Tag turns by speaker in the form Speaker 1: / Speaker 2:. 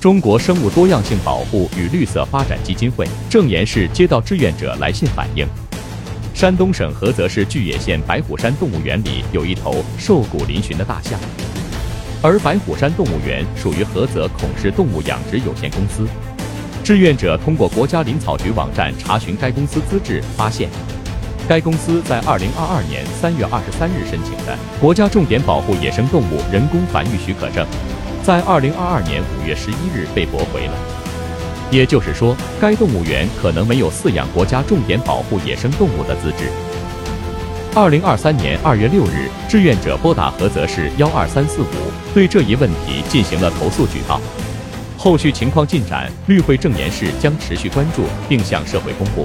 Speaker 1: 中国生物多样性保护与绿色发展基金会正岩市接到志愿者来信反映，山东省菏泽市巨野县白虎山动物园里有一头瘦骨嶙峋的大象，而白虎山动物园属于菏泽孔氏动物养殖有限公司。志愿者通过国家林草局网站查询该公司资质，发现。该公司在二零二二年三月二十三日申请的国家重点保护野生动物人工繁育许可证，在二零二二年五月十一日被驳回了。也就是说，该动物园可能没有饲养国家重点保护野生动物的资质。二零二三年二月六日，志愿者拨打菏泽市幺二三四五，对这一问题进行了投诉举报。后续情况进展，绿会正言室将持续关注，并向社会公布。